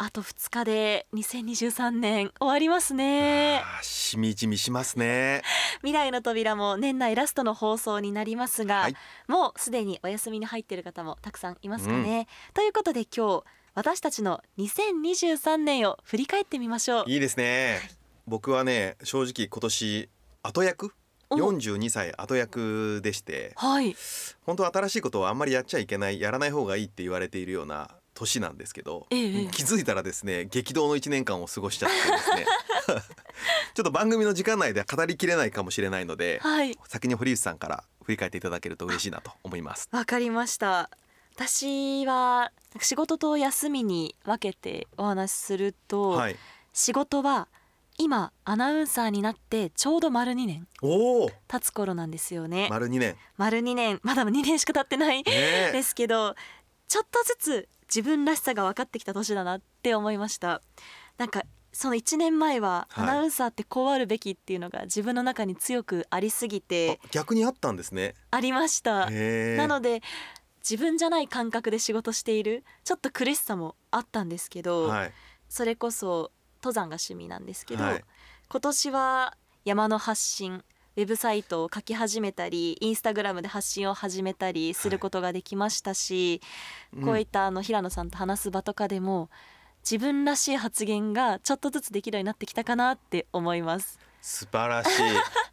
あと2日で2023年終わりますね。しみじみしますね。未来の扉も年内ラストの放送になりますが、はい、もうすでにお休みに入っている方もたくさんいますかね、うん、ということで今日私たちの2023年を振り返ってみましょう。いいですね、はい、僕はね正直今年後役？42歳後役でして、はい、本当新しいことをあんまりやっちゃいけないやらない方がいいって言われているような年なんですけど、ええ、気づいたらですね激動の1年間を過ごしちゃってですね。ちょっと番組の時間内では語りきれないかもしれないので、はい、先に堀内さんから振り返っていただけると嬉しいなと思います。わかりました。私は仕事と休みに分けてお話しすると、はい、仕事は今アナウンサーになってちょうど丸2年経つ頃なんですよね。丸2年。丸2年。まだ2年しか経ってない、ね、ですけどちょっとずつ自分らしさが分かってきた年だなって思いました。なんかその1年前はアナウンサーってこうあるべきっていうのが自分の中に強くありすぎて、はい、逆にあったんですね。ありました。なので自分じゃない感覚で仕事しているちょっと苦しさもあったんですけど、はい、それこそ登山が趣味なんですけど、はい、今年は山の発信ウェブサイトを書き始めたりインスタグラムで発信を始めたりすることができましたし、はい、こういったあの平野さんと話す場とかでも自分らしい発言がちょっとずつできるようになってきたかなって思います。素晴らしい。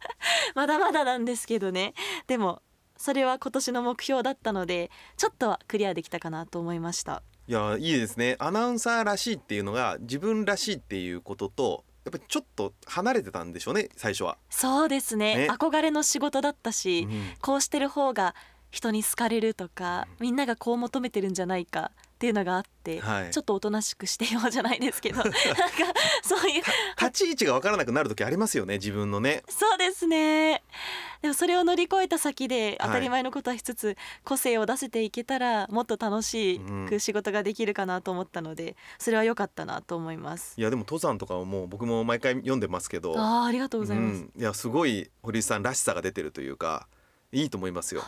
まだまだなんですけどね。でもそれは今年の目標だったのでちょっとはクリアできたかなと思いました。いやいいですね。アナウンサーらしいっていうのが自分らしいっていうこととやっぱりちょっと離れてたんでしょうね最初は。そうですね、ね、憧れの仕事だったし、うん、こうしてる方が人に好かれるとか、みんながこう求めてるんじゃないかっていうのがあって、はい、ちょっとおとなしくしてようじゃないですけど なんかそういう立ち位置が分からなくなる時ありますよね自分のね。そうですね。でもそれを乗り越えた先で当たり前のことはしつつ、個性を出せていけたらもっと楽しく仕事ができるかなと思ったので、それは良かったなと思います。いやでも登山とかもう僕も毎回読んでますけどあありがとうございます、うん、いやすごい堀井さんらしさが出てるというかいいと思いますよ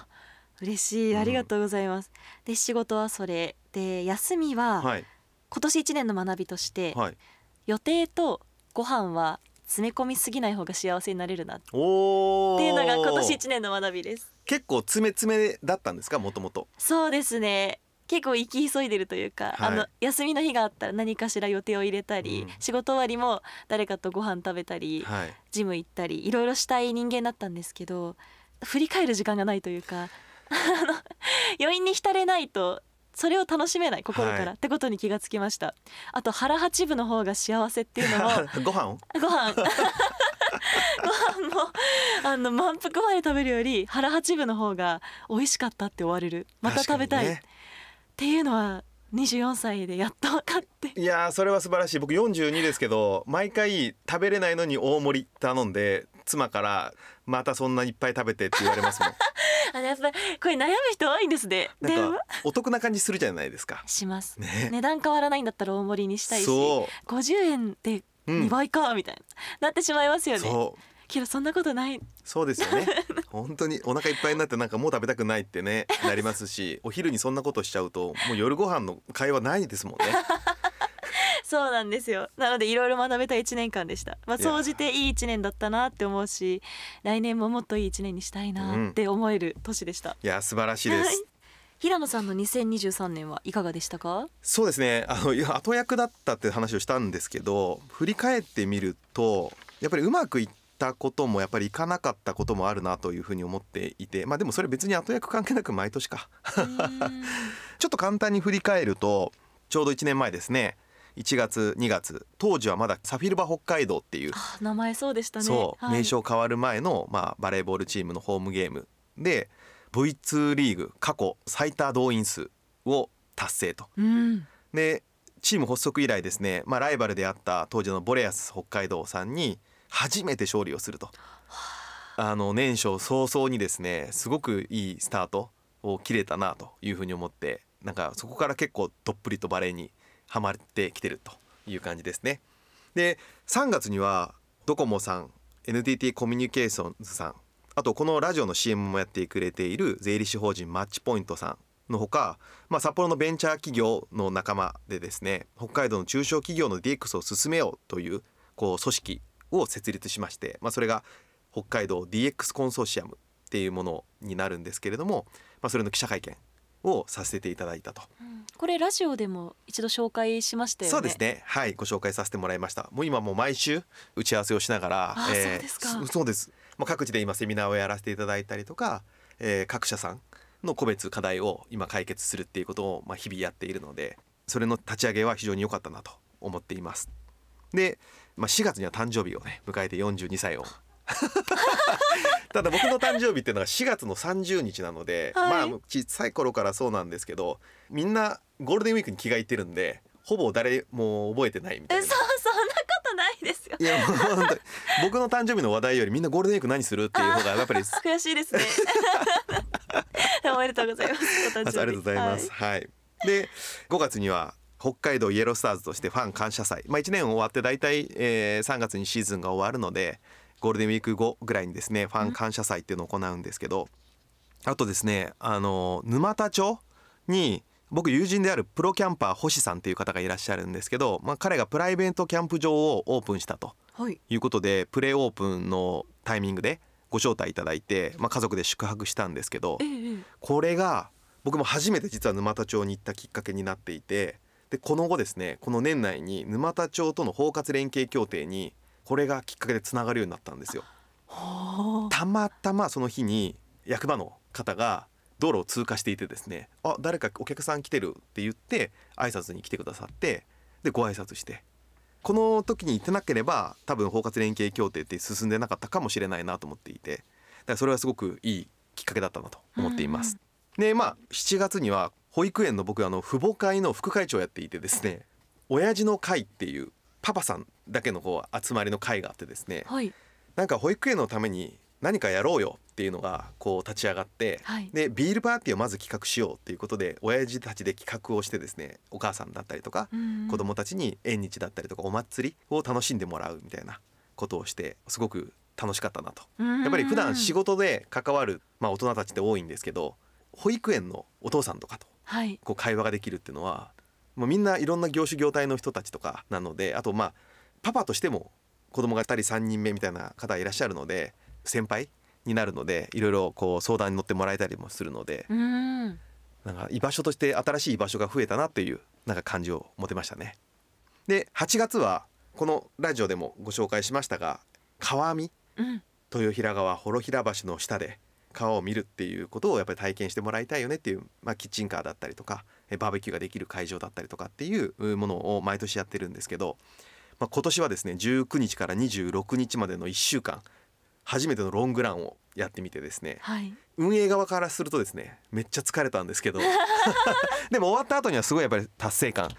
嬉しい。ありがとうございます、うん、で仕事はそれで休みは、はい、今年1年の学びとして、はい、予定とご飯は詰め込みすぎない方が幸せになれるなっていうのが今年1年の学びです。結構詰め詰めだったんですか？もともと。そうですね。結構行き急いでるというか、はい、あの休みの日があったら何かしら予定を入れたり、うん、仕事終わりも誰かとご飯食べたり、はい、ジム行ったりいろいろしたい人間だったんですけど振り返る時間がないというか 余韻に浸れないとそれを楽しめない心から、はい、ってことに気がつきました。あと腹八分の方が幸せっていうのも ご飯ご飯。ご飯もあの満腹まで食べるより腹八分の方が美味しかったって終われる。また食べたい、ね、っていうのは24歳でやっと分かって。いやそれは素晴らしい。僕42ですけど毎回食べれないのに大盛り頼んで妻からまたそんないっぱい食べてって言われますもんあやっぱりこれ悩む人多いんですね。なんかお得な感じするじゃないですか。します、ね、値段変わらないんだったら大盛りにしたいし50円で2倍かみたいな、うん、なってしまいますよね。けどそんなことない。そうですよね。本当にお腹いっぱいになってなんかもう食べたくないってねなりますしお昼にそんなことしちゃうともう夜ご飯の会話ないですもんねそうなんですよ。なのでいろいろ学べた1年間でした。まあ総じていい1年だったなって思うし来年ももっといい1年にしたいなって思える年でした、うん、いや素晴らしいです。平野さんの2023年はいかがでしたか？そうですね。あの後役だったって話をしたんですけど振り返ってみるとやっぱりうまくいったこともやっぱりいかなかったこともあるなというふうに思っていてまあでもそれ別に後役関係なく毎年か。ちょっと簡単に振り返るとちょうど1年前ですね1月2月。当時はまだサフィルバ北海道っていう名前そうでしたね。そう、はい、名称変わる前の、まあ、バレーボールチームのホームゲームで V2 リーグ過去最多動員数を達成と。うん、でチーム発足以来ですね、まあ、ライバルであった当時のボレアス北海道さんに初めて勝利をすると。あ。の年初早々にですねすごくいいスタートを切れたなというふうに思ってなんかそこから結構どっぷりとバレーにはまってきてるという感じですね。で3月にはドコモさん NTT コミュニケーションズさんあとこのラジオの CM もやってくれている税理士法人マッチポイントさんのほか、まあ、札幌のベンチャー企業の仲間でですね北海道の中小企業の DX を進めようというこう組織を設立しまして、まあ、それが北海道 DX コンソーシアムっていうものになるんですけれども、まあ、それの記者会見をさせていただいたと、うん、これラジオでも一度紹介しましたよね。そうですね。はい。ご紹介させてもらいました。もう今もう毎週打ち合わせをしながらあ、えー、そうですか。そうです。まあ、各地で今セミナーをやらせていただいたりとか、えー、各社さんの個別課題を今解決するっていうことをまあ日々やっているのでそれの立ち上げは非常に良かったなと思っています。で、まあ、4月には誕生日をね迎えて42歳を ただ僕の誕生日っていうのが4月の30日なので、はい、まあ小さい頃からそうなんですけどみんなゴールデンウィークに気が入ってるんでほぼ誰も覚えてないみたいな。そう そんなことないですよ。いやもう僕の誕生日の話題よりみんなゴールデンウィーク何するっていう方が やっぱり悔しいですね。おめでとうございます。ありがとうございます。はい、はい、で5月には北海道イエロースターズとしてファン感謝祭、まあ、1年終わって大体、えー、3月にシーズンが終わるのでゴールデンウィーク後ぐらいにですねファン感謝祭っていうのを行うんですけど、あとですねあの沼田町に僕友人であるプロキャンパー星さんっていう方がいらっしゃるんですけど、まあ、彼がプライベートキャンプ場をオープンしたとい。うことで、はい、プレーオープンのタイミングでご招待いただいて、まあ、家族で宿泊したんですけど、ええ、これが僕も初めて実は沼田町に行ったきっかけになっていてでこの後ですねこの年内に沼田町との包括連携協定にこれがきっかけでつながるようになったんですよ。たまたまその日に役場の方が道路を通過していてですね「あ誰かお客さん来てる」って言って挨拶に来てくださってでご挨拶してこの時に行ってなければ多分包括連携協定って進んでなかったかもしれないなと思っていてだからそれはすごくいいきっかけだったなと思っています。でまあ7月には保育園の僕あの父母会の副会長をやっていてですね親父の会っていうパパさんだけのこう集まりの会があってですね、はい、なんか保育園のために何かやろうよっていうのがこう立ち上がって、はい、でビールパーティーをまず企画しようっていうことで親父たちで企画をしてですねお母さんだったりとか子供たちに縁日だったりとかお祭りを楽しんでもらうみたいなことをしてすごく楽しかったなと。やっぱり普段仕事で関わる、まあ、大人たちって多いんですけど保育園のお父さんとかとこう会話ができるっていうのはもうみんないろんな業種業態の人たちとかなのであとまあパパとしても子供が2人3人目みたいな方いらっしゃるので先輩になるのでいろいろこう相談に乗ってもらえたりもするのでなんか居場所として新しい居場所が増えたなっていうなんか感じを持てましたね。で8月はこのラジオでもご紹介しましたが川網、うん、豊平川幌平橋の下で川を見るっていうことをやっぱり体験してもらいたいよねっていう、まあ、キッチンカーだったりとかバーベキューができる会場だったりとかっていうものを毎年やってるんですけど、まあ、今年はですね19日から26日までの1週間初めてのロングランをやってみてですね、はい、運営側からするとですねめっちゃ疲れたんですけど でも終わった後にはすごいやっぱり達成感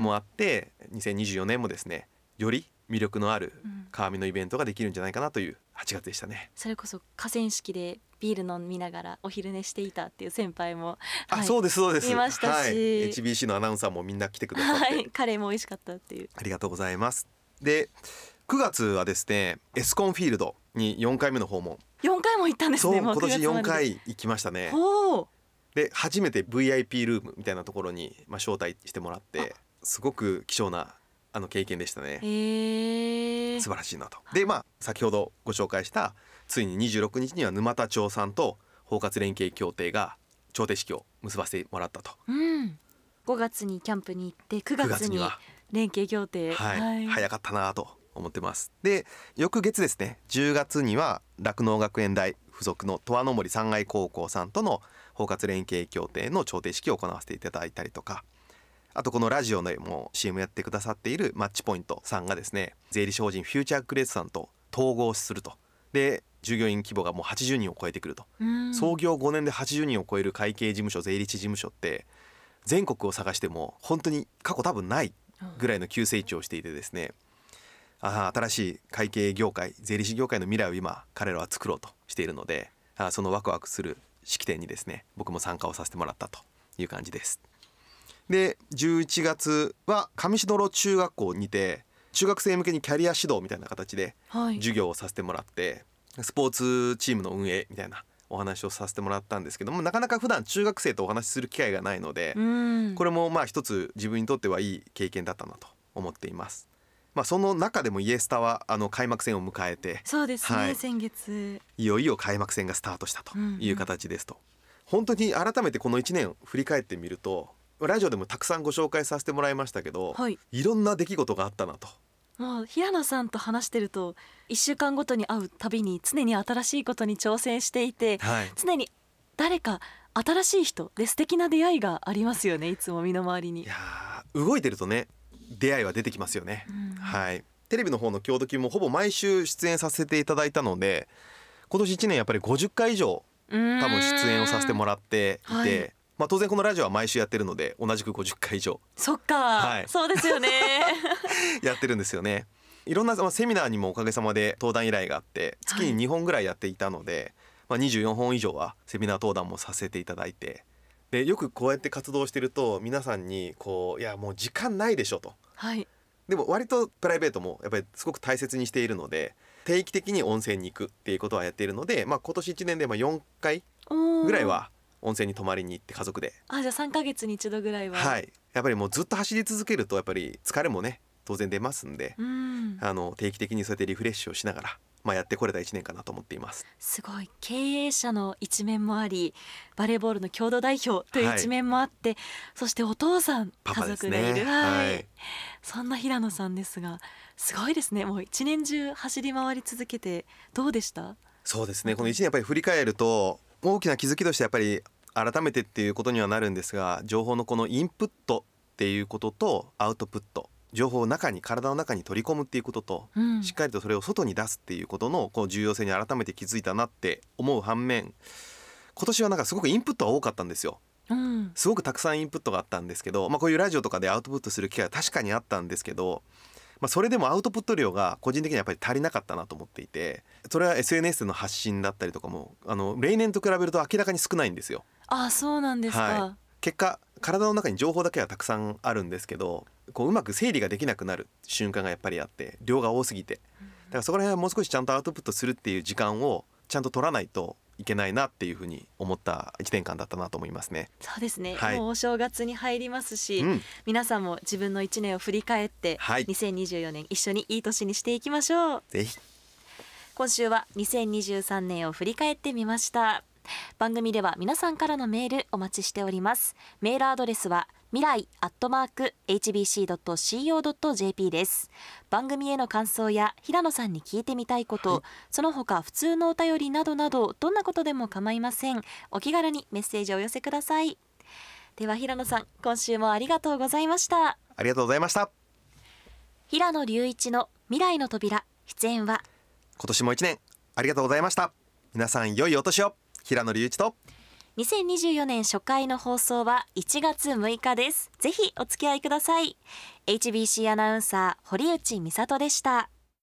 もあって、うん、2024年もですねより魅力のある川見のイベントができるんじゃないかなという8月でしたね。それこそ河川敷でビール飲みながらお昼寝していたっていう先輩も、はい、あそうですそうです。いましたし、はい、HBC のアナウンサーもみんな来てくださって、はい、カレーも美味しかったっていう。ありがとうございますで9月はですねエスコンフィールドに4回目の訪問。4回も行ったんですね今年4回行きましたね。で初めて VIP ルームみたいなところに、まあ、招待してもらってすごく貴重なあの経験でしたね、えー、素晴らしいなと。でまあ先ほどご紹介したついに26日には沼田町さんと包括連携協定が調停式を結ばせてもらったと、うん、5月にキャンプに行って9月に連携協定。はい、はい、早かったなと思ってます。で翌月ですね。10月には酪農学園大附属の十和の森三階高校さんとの包括連携協定の調停式を行わせていただいたりとか。あとこのラジオでも CM やってくださっているマッチポイントさんがですね税理士法人フューチャークレースさんと統合すると。で従業員規模がもう80人を超えてくると。創業5年で80人を超える会計事務所税理士事務所って全国を探しても本当に過去多分ないぐらいの急成長をしていてですねあ新しい会計業界税理士業界の未来を今彼らは作ろうとしているのであそのワクワクする式典にですね僕も参加をさせてもらったという感じです。で11月は上志野中学校にて中学生向けにキャリア指導みたいな形で授業をさせてもらって、はい、スポーツチームの運営みたいなお話をさせてもらったんですけどもなかなか普段中学生とお話しする機会がないのでこれもまあ一つ自分にとってはいい経験だったなと思っています。まあ、その中でもイエスタはあの開幕戦を迎えてそうですね、はい、先月。いよいよ開幕戦がスタートしたという形ですと、うんうん、本当に改めてこの1年振り返ってみるとラジオでもたくさんご紹介させてもらいましたけど、はい、いろんな出来事があったなともう平野さんと話してると1週間ごとに会うたびに常に新しいことに挑戦していて、はい、常に誰か新しい人で素敵な出会いがありますよねいつも身の回りに。いや動いてるとね出会いは出てきますよね、うん、はい。テレビの方の郷土もほぼ毎週出演させていただいたので今年1年やっぱり50回以上多分出演をさせてもらっていて、はい、まあ、当然このラジオは毎週やってるので同じく50回以上。そっか、はい、そうですよね。やってるんですよね。いろんなセミナーにもおかげさまで登壇依頼があって月に2本ぐらいやっていたので、はい、まあ、24本以上はセミナー登壇もさせていただいてでよくこうやって活動してると皆さんにこういやもう時間ないでしょと、はい、でも割とプライベートもやっぱりすごく大切にしているので定期的に温泉に行くっていうことはやっているので、まあ、今年1年でまあ4回ぐらいは温泉に泊まりに行って家族で。あじゃあ3か月に一度ぐらいは。はい。やっぱりもうずっと走り続けるとやっぱり疲れもね当然出ますんで、ん、あの定期的にそうやってリフレッシュをしながらまあ、やってこれた1年かなと思っています。すごい。経営者の一面もありバレーボールの共同代表という一面もあって、はい、そしてお父さん家族でいる、ね、はい、そんな平野さんですがすごいですね。もう一年中走り回り続けてどうでした？そうですね。この1年やっぱり振り返ると大きな気づきとしてやっぱり改めてっていうことにはなるんですが情報のこのインプットっていうこととアウトプット情報を中に体の中に取り込むっていうことと、うん、しっかりとそれを外に出すっていうことのこの重要性に改めて気づいたなって思う反面今年はなんかすごくインプットは多かったんですよ。うん、すごくたくさんインプットがあったんですけど、まあ、こういうラジオとかでアウトプットする機会は確かにあったんですけど、まあ、それでもアウトプット量が個人的にはやっぱり足りなかったなと思っていてそれは SNS での発信だったりとかもあの例年と比べると明らかに少ないんですよ。あそうなんですか、はい、結果体の中に情報だけはたくさんあるんですけどこううまく整理ができなくなる瞬間がやっぱりあって量が多すぎて。だからそこら辺はもう少しちゃんとアウトプットするっていう時間をちゃんと取らないといけないなっていうふうに思った1年間だったなと思いますね。そうですね、はい、もうお正月に入りますし、うん、皆さんも自分の1年を振り返って、はい、2024年一緒にいい年にしていきましょう。ぜひ。今週は2023年を振り返ってみました。番組では皆さんからのメールお待ちしております。メールアドレスは未来アットマーク hbc.co.jp です。番組への感想や平野さんに聞いてみたいこと、はい、その他普通のお便りなどなどどんなことでも構いません。お気軽にメッセージをお寄せください。では平野さん今週もありがとうございました。ありがとうございました。平野隆一の未来の扉出演は？今年も一年ありがとうございました。皆さん良いお年を。平野隆一と2024年初回の放送は1月6日です。ぜひお付き合いください。HBC アナウンサー堀内美里でした。